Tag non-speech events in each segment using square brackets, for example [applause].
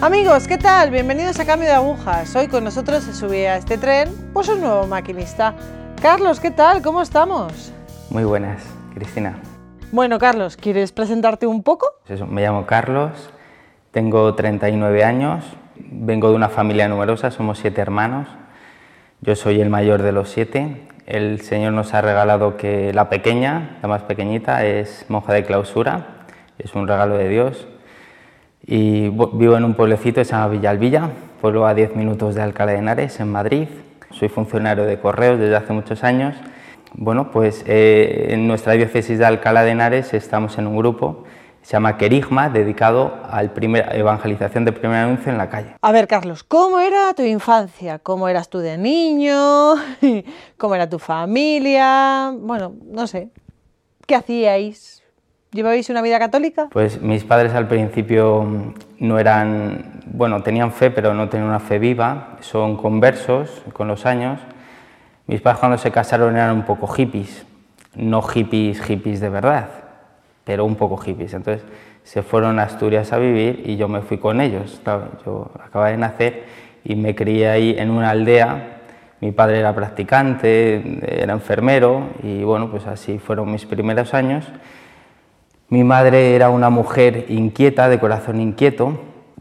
Amigos, ¿qué tal? Bienvenidos a Cambio de Agujas. Hoy con nosotros se sube a este tren pues un nuevo maquinista. Carlos, ¿qué tal? ¿Cómo estamos? Muy buenas, Cristina. Bueno, Carlos, ¿quieres presentarte un poco? Pues me llamo Carlos, tengo 39 años, vengo de una familia numerosa, somos siete hermanos. Yo soy el mayor de los siete. El Señor nos ha regalado que la pequeña, la más pequeñita, es monja de clausura, es un regalo de Dios y vivo en un pueblecito que se llama Villalvilla, pueblo a 10 minutos de Alcalá de Henares, en Madrid. Soy funcionario de correos desde hace muchos años. Bueno, pues eh, en nuestra diócesis de Alcalá de Henares estamos en un grupo se llama Querigma, dedicado a la evangelización de primer anuncio en la calle. A ver, Carlos, ¿cómo era tu infancia? ¿Cómo eras tú de niño? [laughs] ¿Cómo era tu familia? Bueno, no sé. ¿Qué hacíais? ¿Llevabais una vida católica? Pues mis padres al principio no eran, bueno, tenían fe, pero no tenían una fe viva, son conversos con los años. Mis padres cuando se casaron eran un poco hippies, no hippies, hippies de verdad, pero un poco hippies. Entonces se fueron a Asturias a vivir y yo me fui con ellos. Yo acababa de nacer y me crié ahí en una aldea. Mi padre era practicante, era enfermero y bueno, pues así fueron mis primeros años. Mi madre era una mujer inquieta, de corazón inquieto,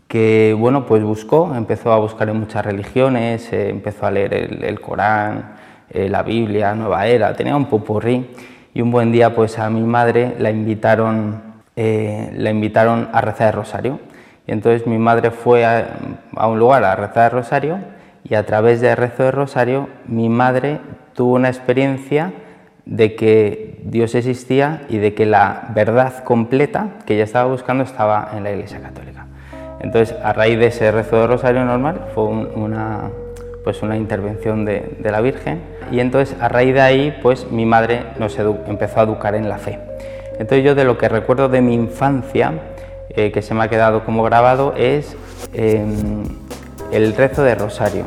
que bueno, pues buscó, empezó a buscar en muchas religiones, eh, empezó a leer el, Corán, eh, la Biblia, Nueva Era, tenía un popurrí y un buen día pues a mi madre la invitaron, eh, la invitaron a rezar el rosario. Y entonces mi madre fue a, a un lugar a rezar el rosario y a través del rezo del rosario mi madre tuvo una experiencia de que Dios existía y de que la verdad completa que ella estaba buscando estaba en la Iglesia Católica. Entonces, a raíz de ese rezo de rosario normal, fue una, pues una intervención de, la Virgen y entonces a raíz de ahí, pues mi madre nos empezó a educar en la fe. Entonces yo de lo que recuerdo de mi infancia, eh, que se me ha quedado como grabado, es em, el rezo de rosario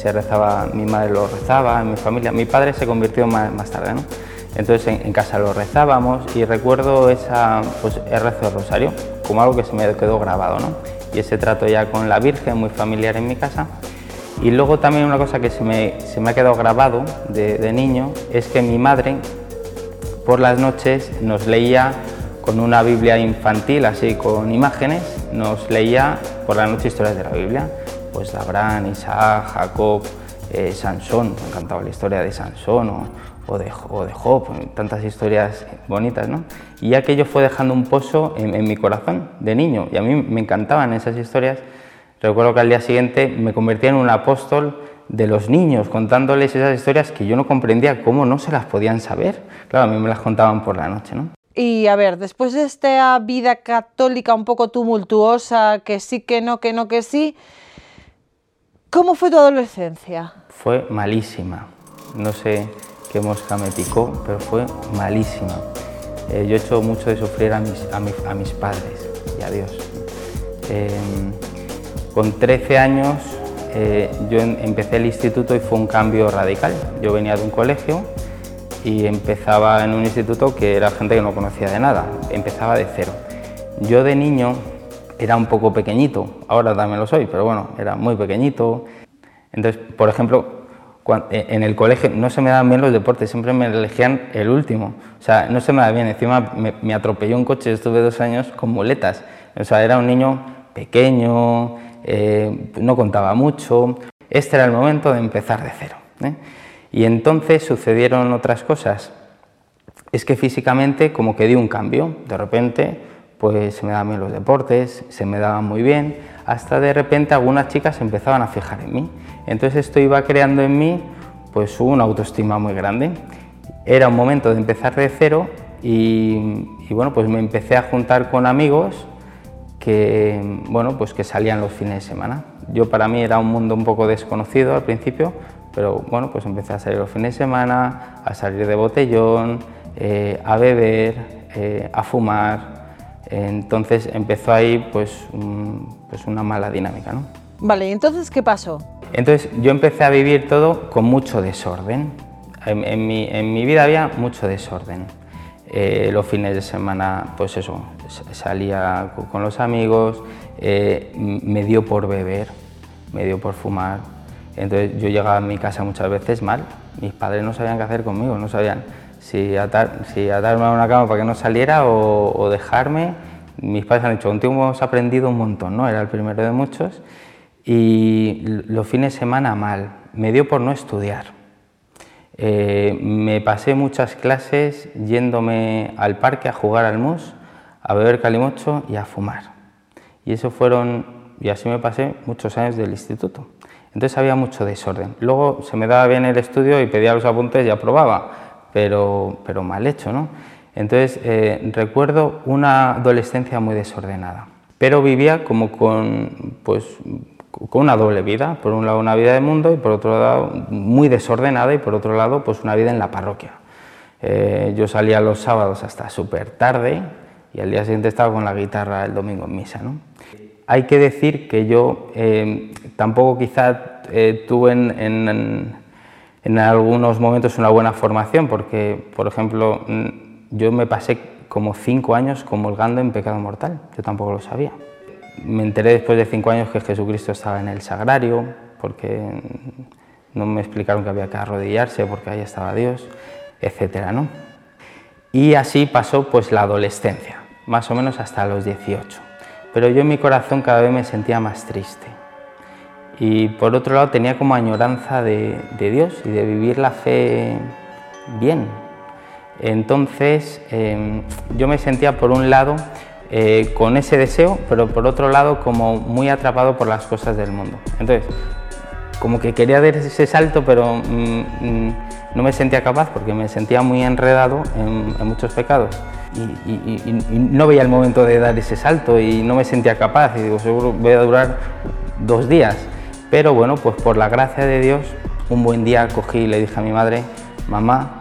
se rezaba, mi madre lo rezaba, mi familia, mi padre se convirtió más, tarde, ¿no? Entonces en, casa lo rezábamos y recuerdo esa, pues, el rezo del rosario como algo que se me quedó grabado, ¿no? Y ese trato ya con la Virgen, muy familiar en mi casa. Y luego también una cosa que se me, se me ha quedado grabado de, de niño es que mi madre por las noches nos leía con una Biblia infantil, así con imágenes, nos leía por la noche historias de la Biblia pues Abraham, Isaac, Jacob, eh, Sansón, me encantaba la historia de Sansón o, de, de, Job, tantas historias bonitas, ¿no? Y aquello fue dejando un pozo en, mi corazón de niño y a mí me encantaban esas historias. Recuerdo que al día siguiente me convertí en un apóstol de los niños, contándoles esas historias que yo no comprendía cómo no se las podían saber. Claro, a mí me las contaban por la noche, ¿no? Y a ver, después de esta vida católica un poco tumultuosa, que sí, que no, que no, que sí, ¿Cómo fue tu adolescencia? Fue malísima. No sé qué mosca me picó, pero fue malísima. Eh, yo he hecho mucho de sufrir a mis, a, mis padres y a Dios. Em, con 13 años eh, yo em, empecé el instituto y fue un cambio radical. Yo venía de un colegio y empezaba en un instituto que era gente que no conocía de nada, empezaba de cero. Yo de niño era un poco pequeñito, ahora también lo soy, pero bueno, era muy pequeñito. Entonces, por ejemplo, eh, en el colegio no se me daban bien los deportes, siempre me elegían el último. O sea, no se me daba bien. Encima me, atropelló un coche, estuve dos años con muletas. O sea, era un niño pequeño, eh, no contaba mucho. Este era el momento de empezar de cero. ¿eh? Y entonces sucedieron otras cosas. Es que físicamente como que di un cambio. De repente pues se me daban bien los deportes, se me daban muy bien, hasta de repente algunas chicas empezaban a fijar en mí. Entonces esto iba creando en mí pues una autoestima muy grande. Era un momento de empezar de cero y, bueno, pues me empecé a juntar con amigos que, bueno, pues que salían los fines de semana. Yo para mí era un mundo un poco desconocido al principio, pero bueno, pues empecé a salir los fines de semana, a salir de botellón, eh, a beber, eh, a fumar, entonces empezó ahí pues, pues una mala dinámica. ¿no? Vale, ¿y entonces qué pasó? Entonces yo empecé a vivir todo con mucho desorden. En, mi, vida había mucho desorden. Eh, los fines de semana, pues eso, salía con los amigos, eh, me dio por beber, me dio por fumar. Entonces yo llegaba a mi casa muchas veces mal, mis padres no sabían qué hacer conmigo, no sabían si, atar, si atarme a una cama para que no saliera o, dejarme. Mis padres han dicho, contigo hemos aprendido un montón, ¿no? Era el primero de muchos. Y los fines de semana mal, me dio por no estudiar eh, me pasé muchas clases yéndome al parque a jugar al mus, a beber calimocho y a fumar. Y eso fueron, y así me pasé muchos años del instituto. Entonces había mucho desorden. Luego se me daba bien el estudio y pedía los apuntes y aprobaba, pero, pero mal hecho, ¿no? Entonces eh, recuerdo una adolescencia muy desordenada, pero vivía como con, pues, con una doble vida, por un lado una vida de mundo y por otro lado muy desordenada y por otro lado pues una vida en la parroquia. Eh, yo salía los sábados hasta súper tarde y al día siguiente estaba con la guitarra el domingo en misa. ¿no? Hay que decir que yo eh, tampoco quizá eh, tuve en, en, algunos momentos una buena formación porque, por ejemplo, mm, yo me pasé como cinco años comulgando en pecado mortal, yo tampoco lo sabía. Me enteré después de cinco años que Jesucristo estaba en el sagrario, porque no me explicaron que había que arrodillarse, porque ahí estaba Dios, etcétera, ¿no? Y así pasó pues la adolescencia, más o menos hasta los 18. Pero yo en mi corazón cada vez me sentía más triste. Y por otro lado tenía como añoranza de, Dios y de vivir la fe bien. Entonces em, yo me sentía por un lado eh, con ese deseo, pero por otro lado como muy atrapado por las cosas del mundo. Entonces, como que quería dar ese salto, pero mm, mm, no me sentía capaz porque me sentía muy enredado en, muchos pecados. Y, no veía el momento de dar ese salto y no me sentía capaz. Y digo, seguro voy a durar dos días. Pero bueno, pues por la gracia de Dios, un buen día cogí y le dije a mi madre, mamá,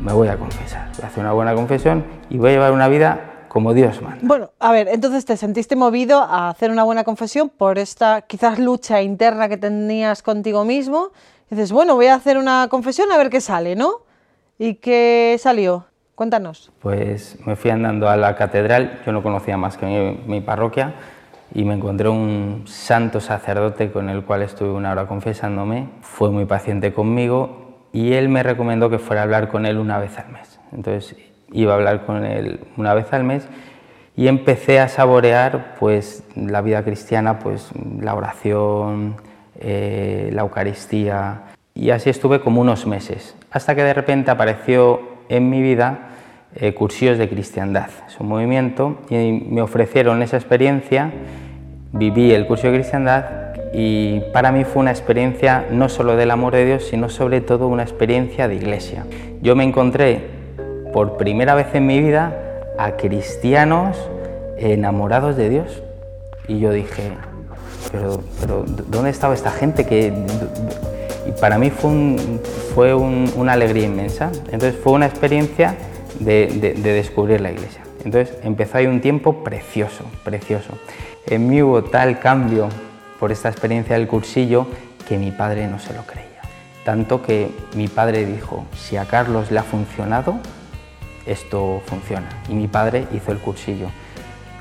me voy a confesar, voy a hacer una buena confesión y voy a llevar una vida como Dios manda. Bueno, a ver, entonces te sentiste movido a hacer una buena confesión por esta quizás lucha interna que tenías contigo mismo. dices, bueno, voy a hacer una confesión a ver qué sale, ¿no? ¿Y qué salió? Cuéntanos. Pues me fui andando a la catedral, yo no conocía más que mi, mi parroquia, y me encontré un santo sacerdote con el cual estuve una hora confesándome. Fue muy paciente conmigo y él me recomendó que fuera a hablar con él una vez al mes. Entonces iba a hablar con él una vez al mes y empecé a saborear pues la vida cristiana, pues la oración, eh, la Eucaristía y así estuve como unos meses, hasta que de repente apareció en mi vida eh, cursillos de cristiandad, es un movimiento y me ofrecieron esa experiencia, viví el curso de cristiandad y para mí fue una experiencia no solo del amor de Dios, sino sobre todo una experiencia de iglesia. Yo me encontré por primera vez en mi vida a cristianos enamorados de Dios. Y yo dije, pero, ¿dónde estaba esta gente? Que, y para mí fue, fue una alegría inmensa. Entonces fue una experiencia de, descubrir la iglesia. Entonces empezó ahí un tiempo precioso, precioso. En mí hubo tal cambio por esta experiencia del cursillo que mi padre no se lo creía. Tanto que mi padre dijo, si a Carlos le ha funcionado, esto funciona. Y mi padre hizo el cursillo.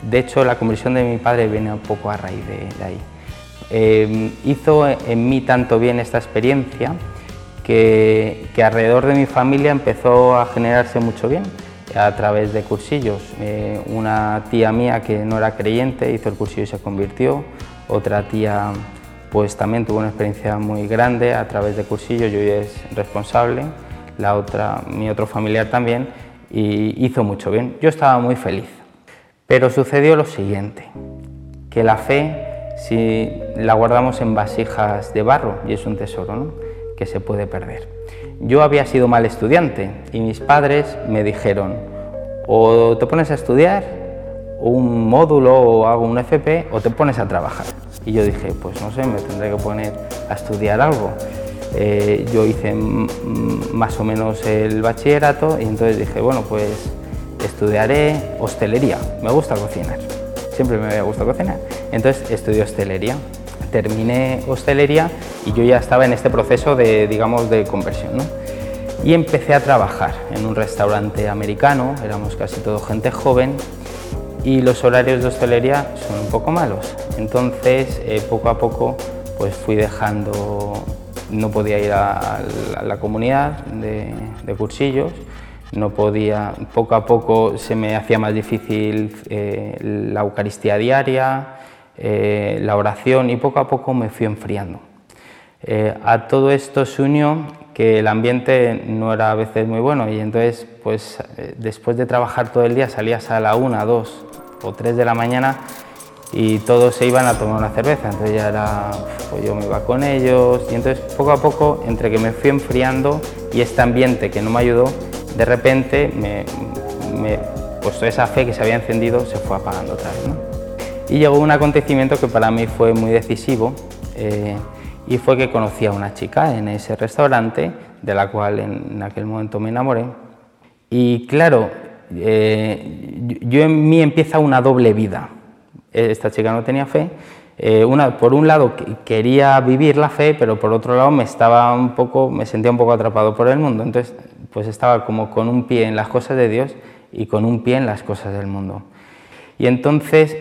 De hecho, la conversión de mi padre viene un poco a raíz de, ahí. Em, hizo en mí tanto bien esta experiencia que, alrededor de mi familia empezó a generarse mucho bien a través de cursillos. Eh, una tía mía que no era creyente hizo el cursillo y se convirtió. Otra tía pues también tuvo una experiencia muy grande a través de cursillos, yo es responsable. La otra, mi otro familiar también y hizo mucho bien. Yo estaba muy feliz. Pero sucedió lo siguiente, que la fe, si la guardamos en vasijas de barro, y es un tesoro, que se puede perder. Yo había sido mal estudiante y mis padres me dijeron, o te pones a estudiar un módulo o hago un FP o te pones a trabajar. Y yo dije, pues no sé, me tendré que poner a estudiar algo. Eh, yo hice más o menos el bachillerato y entonces dije, bueno, pues estudiaré hostelería. Me gusta cocinar, siempre me había gustado cocinar. Entonces estudié hostelería, terminé hostelería y yo ya estaba en este proceso de, digamos, de conversión. y empecé a trabajar en un restaurante americano, éramos casi todo gente joven y los horarios de hostelería son un poco malos. Entonces, eh, poco a poco, pues fui dejando, no podía ir a, la comunidad de, cursillos, no podía, poco a poco se me hacía más difícil eh, la Eucaristía diaria, eh, la oración y poco a poco me fui enfriando. a todo esto se unió que el ambiente no era a veces muy bueno y entonces pues después de trabajar todo el día salías a la una, dos o 3 de la mañana y todos se iban a tomar una cerveza, entonces ya era, pues yo me iba con ellos y entonces poco a poco, entre que me fui enfriando y este ambiente que no me ayudó, de repente me, me pues esa fe que se había encendido se fue apagando otra vez. Y llegó un acontecimiento que para mí fue muy decisivo eh, y fue que conocí a una chica en ese restaurante, de la cual en aquel momento me enamoré. Y claro, eh, yo en mí empieza una doble vida. Esta chica no tenía fe. Eh, por un lado quería vivir la fe, pero por otro lado me estaba un poco, me sentía un poco atrapado por el mundo. Entonces, pues estaba como con un pie en las cosas de Dios y con un pie en las cosas del mundo. Y entonces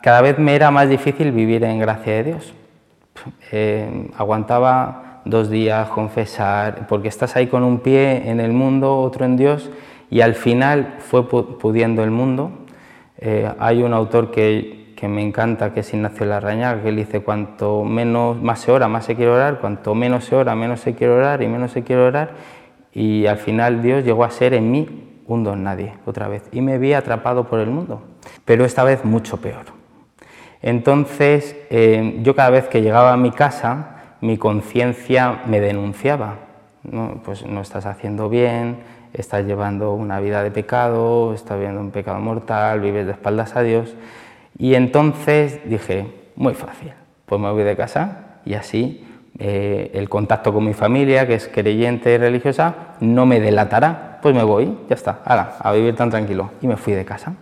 cada vez me era más difícil vivir en gracia de Dios. Eh, aguantaba dos días confesar, porque estás ahí con un pie en el mundo, otro en Dios, y al final fue pudiendo el mundo. Eh, hay un autor que, que, me encanta, que es Ignacio Larrañaga, que él dice, cuanto menos, más se ora, más se quiere orar, cuanto menos se ora, menos se quiere orar y menos se quiere orar, y al final Dios llegó a ser en mí un don nadie, otra vez, y me vi atrapado por el mundo, pero esta vez mucho peor. Entonces, eh, yo cada vez que llegaba a mi casa, mi conciencia me denunciaba, ¿no? pues no estás haciendo bien, estás llevando una vida de pecado, estás viviendo un pecado mortal, vives de espaldas a Dios. Y entonces dije, muy fácil, pues me voy de casa y así eh, el contacto con mi familia, que es creyente y religiosa, no me delatará, pues me voy, ya está, a vivir tan tranquilo. Y me fui de casa.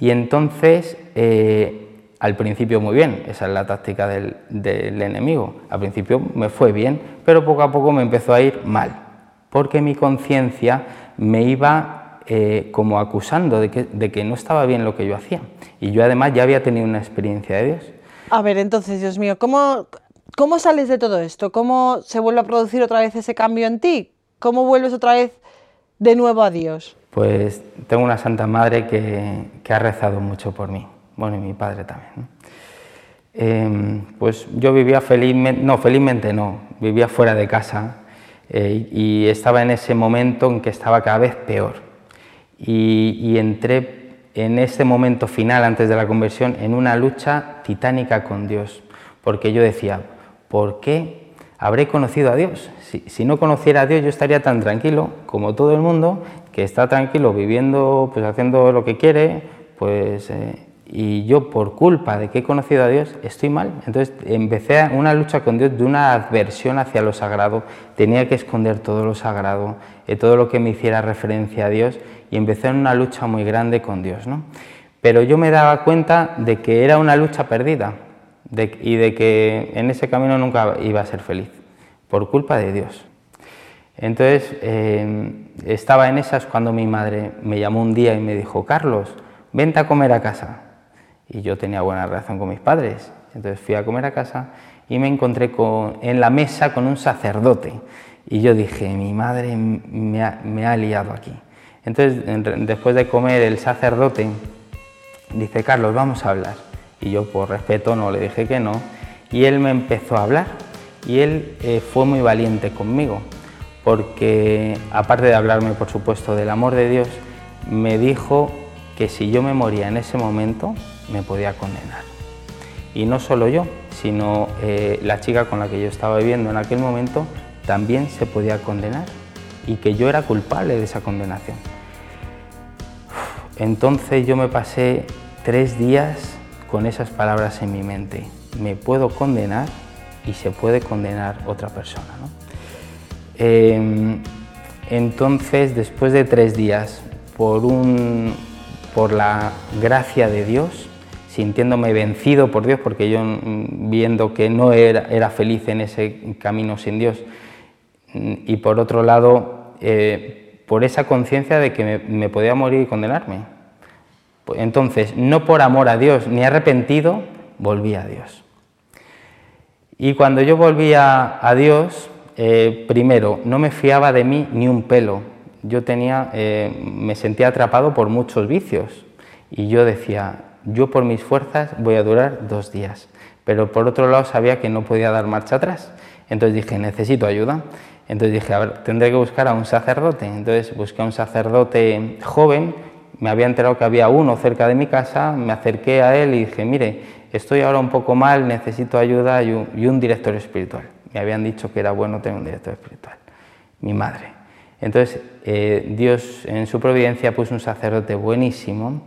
Y entonces, eh, al principio muy bien, esa es la táctica del, enemigo. Al principio me fue bien, pero poco a poco me empezó a ir mal porque mi conciencia me iba eh, como acusando de que, de que no estaba bien lo que yo hacía. Y yo además ya había tenido una experiencia de Dios. A ver, entonces, Dios mío, ¿cómo, ¿cómo sales de todo esto? ¿Cómo se vuelve a producir otra vez ese cambio en ti? ¿Cómo vuelves otra vez de nuevo a Dios? Pues tengo una Santa Madre que, ha rezado mucho por mí, bueno, y mi padre también. Em, pues yo vivía felizmente, no, felizmente no, vivía fuera de casa, eh, y estaba en ese momento en que estaba cada vez peor. Y, entré en ese momento final, antes de la conversión, en una lucha titánica con Dios, porque yo decía, ¿por qué habré conocido a Dios? Si, no conociera a Dios yo estaría tan tranquilo como todo el mundo, que está tranquilo viviendo, pues haciendo lo que quiere, pues eh, y yo por culpa de que he conocido a Dios estoy mal. Entonces empecé una lucha con Dios de una adversión hacia lo sagrado, tenía que esconder todo lo sagrado, eh, todo lo que me hiciera referencia a Dios y empecé en una lucha muy grande con Dios. ¿no? Pero yo me daba cuenta de que era una lucha perdida y de que en ese camino nunca iba a ser feliz, por culpa de Dios. Entonces eh, estaba en esas cuando mi madre me llamó un día y me dijo, Carlos, vente a comer a casa y yo tenía buena relación con mis padres. Entonces fui a comer a casa y me encontré con, en la mesa con un sacerdote. Y yo dije, mi madre me ha, liado aquí. Entonces, después de comer, el sacerdote dice, Carlos, vamos a hablar. Y yo, por respeto, no le dije que no. Y él me empezó a hablar. Y él eh, fue muy valiente conmigo, porque aparte de hablarme, por supuesto, del amor de Dios, me dijo que si yo me moría en ese momento, me podía condenar. Y no solo yo, sino eh, la chica con la que yo estaba viviendo en aquel momento también se podía condenar y que yo era culpable de esa condenación. Entonces yo me pasé tres días con esas palabras en mi mente. Me puedo condenar y se puede condenar otra persona. Em, entonces, después de tres días, por, un, por la gracia de Dios, sintiéndome vencido por Dios, porque yo mm, viendo que no era, feliz en ese camino sin Dios, y por otro lado eh, por esa conciencia de que me, podía morir y condenarme. Pues entonces, no por amor a Dios ni arrepentido, volví a Dios. Y cuando yo volvía a Dios, eh, primero, no me fiaba de mí ni un pelo. Yo tenía, eh, me sentía atrapado por muchos vicios. Y yo decía, yo por mis fuerzas voy a durar dos días. Pero por otro lado sabía que no podía dar marcha atrás. Entonces dije, necesito ayuda. Entonces dije, tendré que buscar a un sacerdote. Entonces busqué a un sacerdote joven, me había enterado que había uno cerca de mi casa, me acerqué a él y dije, mire, estoy ahora un poco mal, necesito ayuda y un, director espiritual. Me habían dicho que era bueno tener un director espiritual, mi madre. Entonces eh, Dios en su providencia puso un sacerdote buenísimo.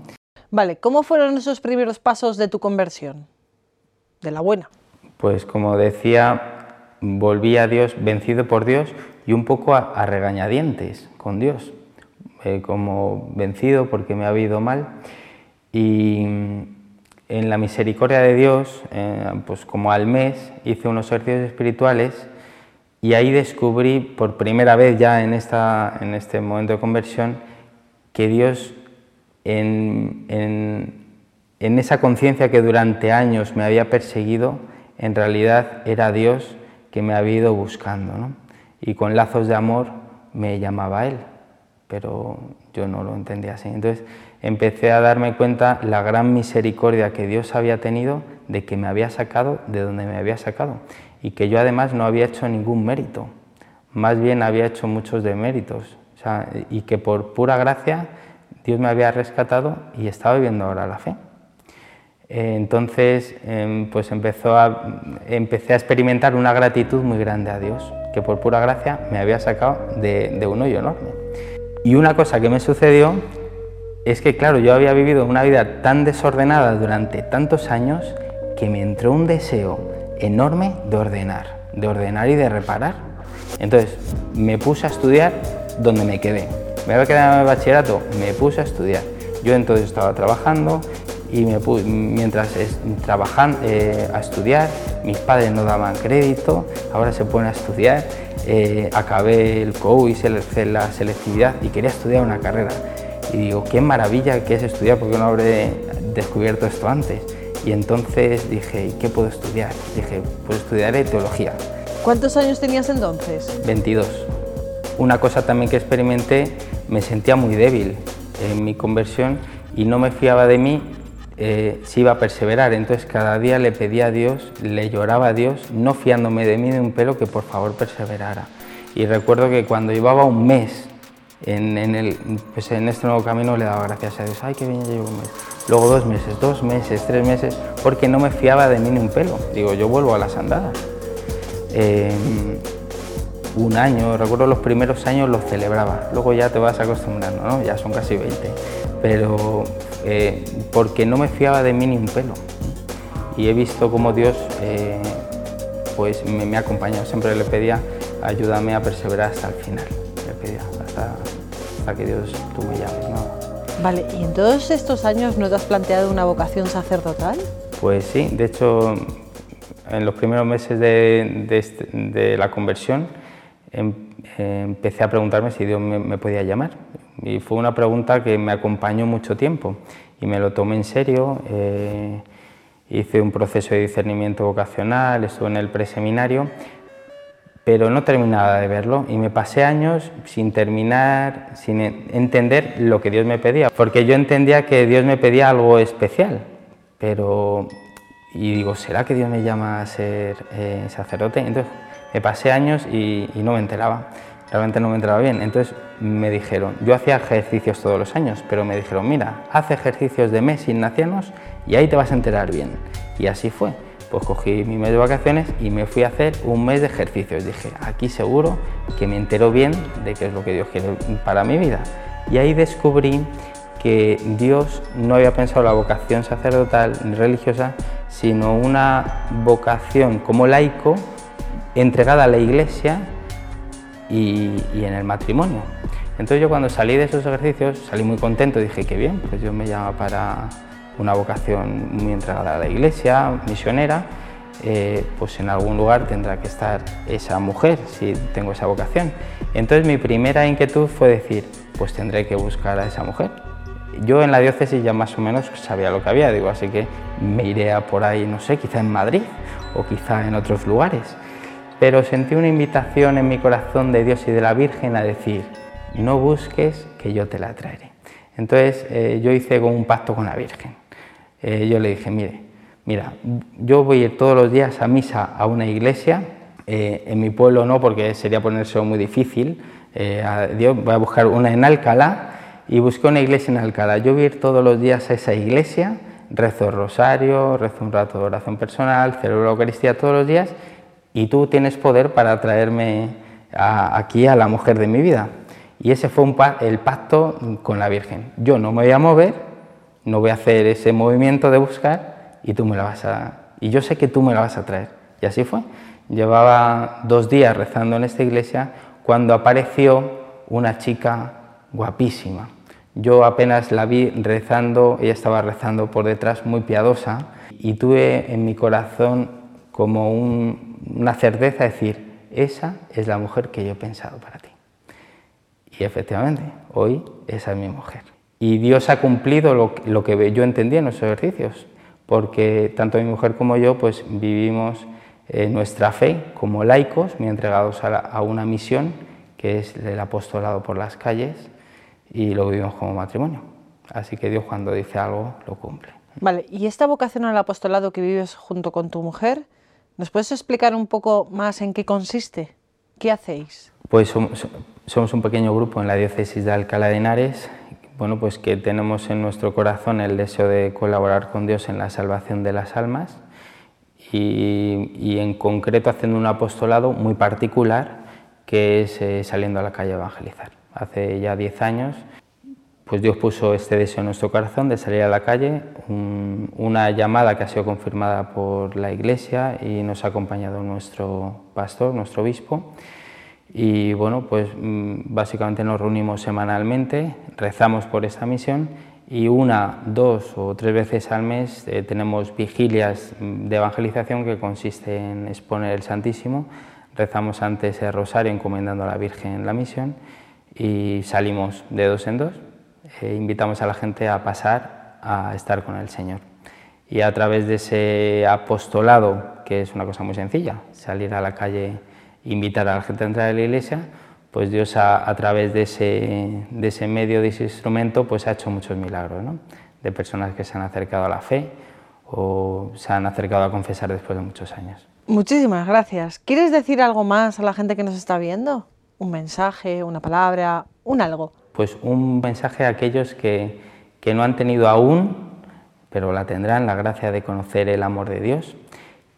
Vale, ¿cómo fueron esos primeros pasos de tu conversión? De la buena. Pues como decía, volví a Dios vencido por Dios y un poco a, regañadientes con Dios, eh, como vencido porque me ha habido mal. Y en la misericordia de Dios, eh, pues como al mes, hice unos ejercicios espirituales y ahí descubrí por primera vez ya en, esta, en este momento de conversión que Dios en, en esa conciencia que durante años me había perseguido, en realidad era Dios que me había ido buscando. ¿no? Y con lazos de amor me llamaba él, pero yo no lo entendía así. Entonces empecé a darme cuenta la gran misericordia que Dios había tenido de que me había sacado de donde me había sacado y que yo además no había hecho ningún mérito, más bien había hecho muchos deméritos y que por pura gracia Dios me había rescatado y estaba viviendo ahora la fe. Entonces, em, pues empezó empecé a experimentar una gratitud muy grande a Dios, que por pura gracia me había sacado de, un hoyo enorme. Y una cosa que me sucedió es que, claro, yo había vivido una vida tan desordenada durante tantos años que me entró un deseo enorme de ordenar, de ordenar y de reparar. Entonces, me puse a estudiar donde me quedé. Me había quedado en el bachillerato, me puse a estudiar. Yo entonces estaba trabajando, y me mientras trabajan eh, a estudiar, mis padres no daban crédito, ahora se ponen a estudiar, eh, acabé el COU, hice la selectividad y quería estudiar una carrera. Y digo, qué maravilla que es estudiar, porque no habré descubierto esto antes. Y entonces dije, ¿y qué puedo estudiar? Dije, pues estudiaré teología. ¿Cuántos años tenías entonces? 22. Una cosa también que experimenté, me sentía muy débil en mi conversión y no me fiaba de mí eh, si iba a perseverar. Entonces cada día le pedía a Dios, le lloraba a Dios, no fiándome de mí de un pelo, que por favor perseverara. Y recuerdo que cuando llevaba un mes en, el, pues en este nuevo camino le daba gracias a Dios, ay, qué bien llevo. Luego dos meses, dos meses, tres meses, porque no me fiaba de mí ni un pelo. Digo, yo vuelvo a las andadas. Em, un año, recuerdo los primeros años los celebraba, luego ya te vas acostumbrando, ¿no? ya son casi 20, pero eh, porque no me fiaba de mí ni un pelo. Y he visto cómo Dios eh, pues me, ha acompañado. Siempre le pedía, ayúdame a perseverar hasta el final. Hasta, que Dios tú me llames. Vale, ¿y en todos estos años no te has planteado una vocación sacerdotal? Pues sí, de hecho, en los primeros meses de, de, este, la conversión em, empecé a preguntarme si Dios me podía llamar. Y fue una pregunta que me acompañó mucho tiempo y me lo tomé en serio. Eh, hice un proceso de discernimiento vocacional, estuve en el preseminario, pero no terminaba de verlo y me pasé años sin terminar, sin entender lo que Dios me pedía, porque yo entendía que Dios me pedía algo especial, pero y digo, ¿será que Dios me llama a ser eh, sacerdote? Entonces me pasé años y, y no me enteraba realmente no me entraba bien. Entonces me dijeron, yo hacía ejercicios todos los años, pero me dijeron, mira, haz ejercicios de mes ignacianos y ahí te vas a enterar bien. Y así fue. Pues cogí mi mes de vacaciones y me fui a hacer un mes de ejercicios. Dije, aquí seguro que me entero bien de qué es lo que Dios quiere para mi vida. Y ahí descubrí que Dios no había pensado la vocación sacerdotal ni religiosa, sino una vocación como laico entregada a la iglesia y, en el matrimonio. Entonces yo cuando salí de esos ejercicios salí muy contento, dije que bien, pues yo me llamo para una vocación muy entregada a la iglesia, misionera, eh, pues en algún lugar tendrá que estar esa mujer si tengo esa vocación. Entonces mi primera inquietud fue decir, pues tendré que buscar a esa mujer. Yo en la diócesis ya más o menos sabía lo que había, digo, así que me iré a por ahí, no sé, quizá en Madrid o quizá en otros lugares. Pero sentí una invitación en mi corazón de Dios y de la Virgen a decir, no busques que yo te la traeré. Entonces eh, yo hice un pacto con la Virgen. Eh, yo le dije, mire, mira, yo voy a ir todos los días a misa a una iglesia, eh, en mi pueblo no, porque sería ponerse muy difícil, Dios, voy a buscar una en Alcalá y busqué una iglesia en Alcalá. Yo voy a ir todos los días a esa iglesia, rezo rosario, rezo un rato de oración personal, celebro la Eucaristía todos los días y tú tienes poder para traerme aquí a la mujer de mi vida. Y ese fue un el pacto con la Virgen. Yo no me voy a mover, no voy a hacer ese movimiento de buscar y tú me la vas a y yo sé que tú me la vas a traer. Y así fue. Llevaba dos días rezando en esta iglesia cuando apareció una chica guapísima. Yo apenas la vi rezando, ella estaba rezando por detrás muy piadosa y tuve en mi corazón como una certeza de decir, esa es la mujer que yo he pensado para ti. Y efectivamente, hoy esa es mi mujer. Y Dios ha cumplido lo, que yo entendí en los ejercicios, porque tanto mi mujer como yo pues vivimos eh, nuestra fe como laicos, muy entregados a, a una misión que es el apostolado por las calles y lo vivimos como matrimonio. Así que Dios cuando dice algo lo cumple. Vale, y esta vocación al apostolado que vives junto con tu mujer, ¿nos puedes explicar un poco más en qué consiste? ¿Qué hacéis? Pues somos, un pequeño grupo en la diócesis de Alcalá de Henares, bueno, pues que tenemos en nuestro corazón el deseo de colaborar con Dios en la salvación de las almas y, en concreto haciendo un apostolado muy particular que es eh, saliendo a la calle a evangelizar. Hace ya 10 años pues Dios puso este deseo en nuestro corazón de salir a la calle, una llamada que ha sido confirmada por la Iglesia y nos ha acompañado nuestro pastor, nuestro obispo. Y bueno, pues mm, básicamente nos reunimos semanalmente, rezamos por esta misión y una, dos o tres veces al mes eh, tenemos vigilias de evangelización que consiste en exponer el Santísimo. Rezamos antes el rosario encomendando a la Virgen la misión y salimos de dos en dos. E invitamos a la gente a pasar a estar con el Señor. Y a través de ese apostolado, que es una cosa muy sencilla, salir a la calle invitar a la gente a entrar a la iglesia, pues Dios a, través de ese, de ese, medio, de ese instrumento, pues ha hecho muchos milagros, ¿no? de personas que se han acercado a la fe o se han acercado a confesar después de muchos años. Muchísimas gracias. ¿Quieres decir algo más a la gente que nos está viendo? ¿Un mensaje, una palabra, un algo? Pues un mensaje a aquellos que, que no han tenido aún, pero la tendrán, la gracia de conocer el amor de Dios,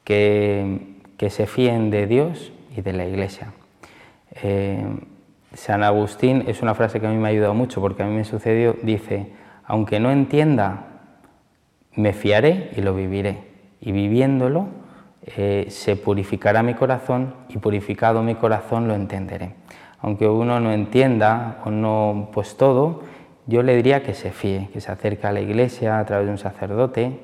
que, que se fíen de Dios y de la Iglesia. Eh, San Agustín es una frase que a mí me ha ayudado mucho porque a mí me sucedió, dice, aunque no entienda, me fiaré y lo viviré. Y viviéndolo eh, se purificará mi corazón y purificado mi corazón lo entenderé. Aunque uno no entienda o no, pues todo, yo le diría que se fíe, que se acerque a la iglesia a través de un sacerdote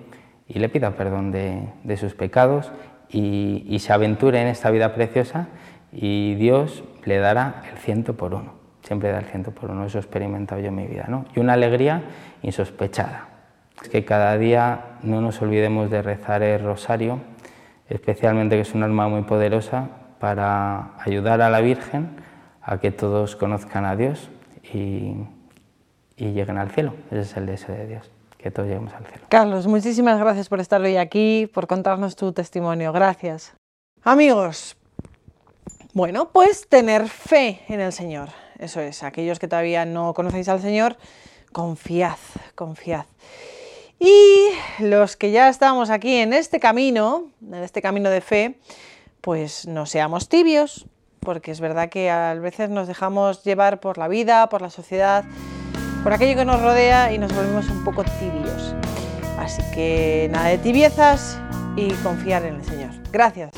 y le pida perdón de, de sus pecados y, se aventure en esta vida preciosa y Dios le dará el ciento por uno. Siempre da el ciento por uno, eso he experimentado yo en mi vida. ¿no? Y una alegría insospechada. Es que cada día no nos olvidemos de rezar el rosario, especialmente que es un arma muy poderosa para ayudar a la Virgen a que todos conozcan a Dios y, y lleguen al cielo. Ese es el deseo de Dios que todos lleguemos al cielo. Carlos, muchísimas gracias por estar hoy aquí, por contarnos tu testimonio. Gracias. Amigos, bueno, pues tener fe en el Señor. Eso es, aquellos que todavía no conocéis al Señor, confiad, confiad. Y los que ya estamos aquí en este camino, en este camino de fe, pues no seamos tibios, porque es verdad que a veces nos dejamos llevar por la vida, por la sociedad por aquello que nos rodea y nos volvemos un poco tibios. Así que nada de tibiezas y confiar en el Señor. Gracias.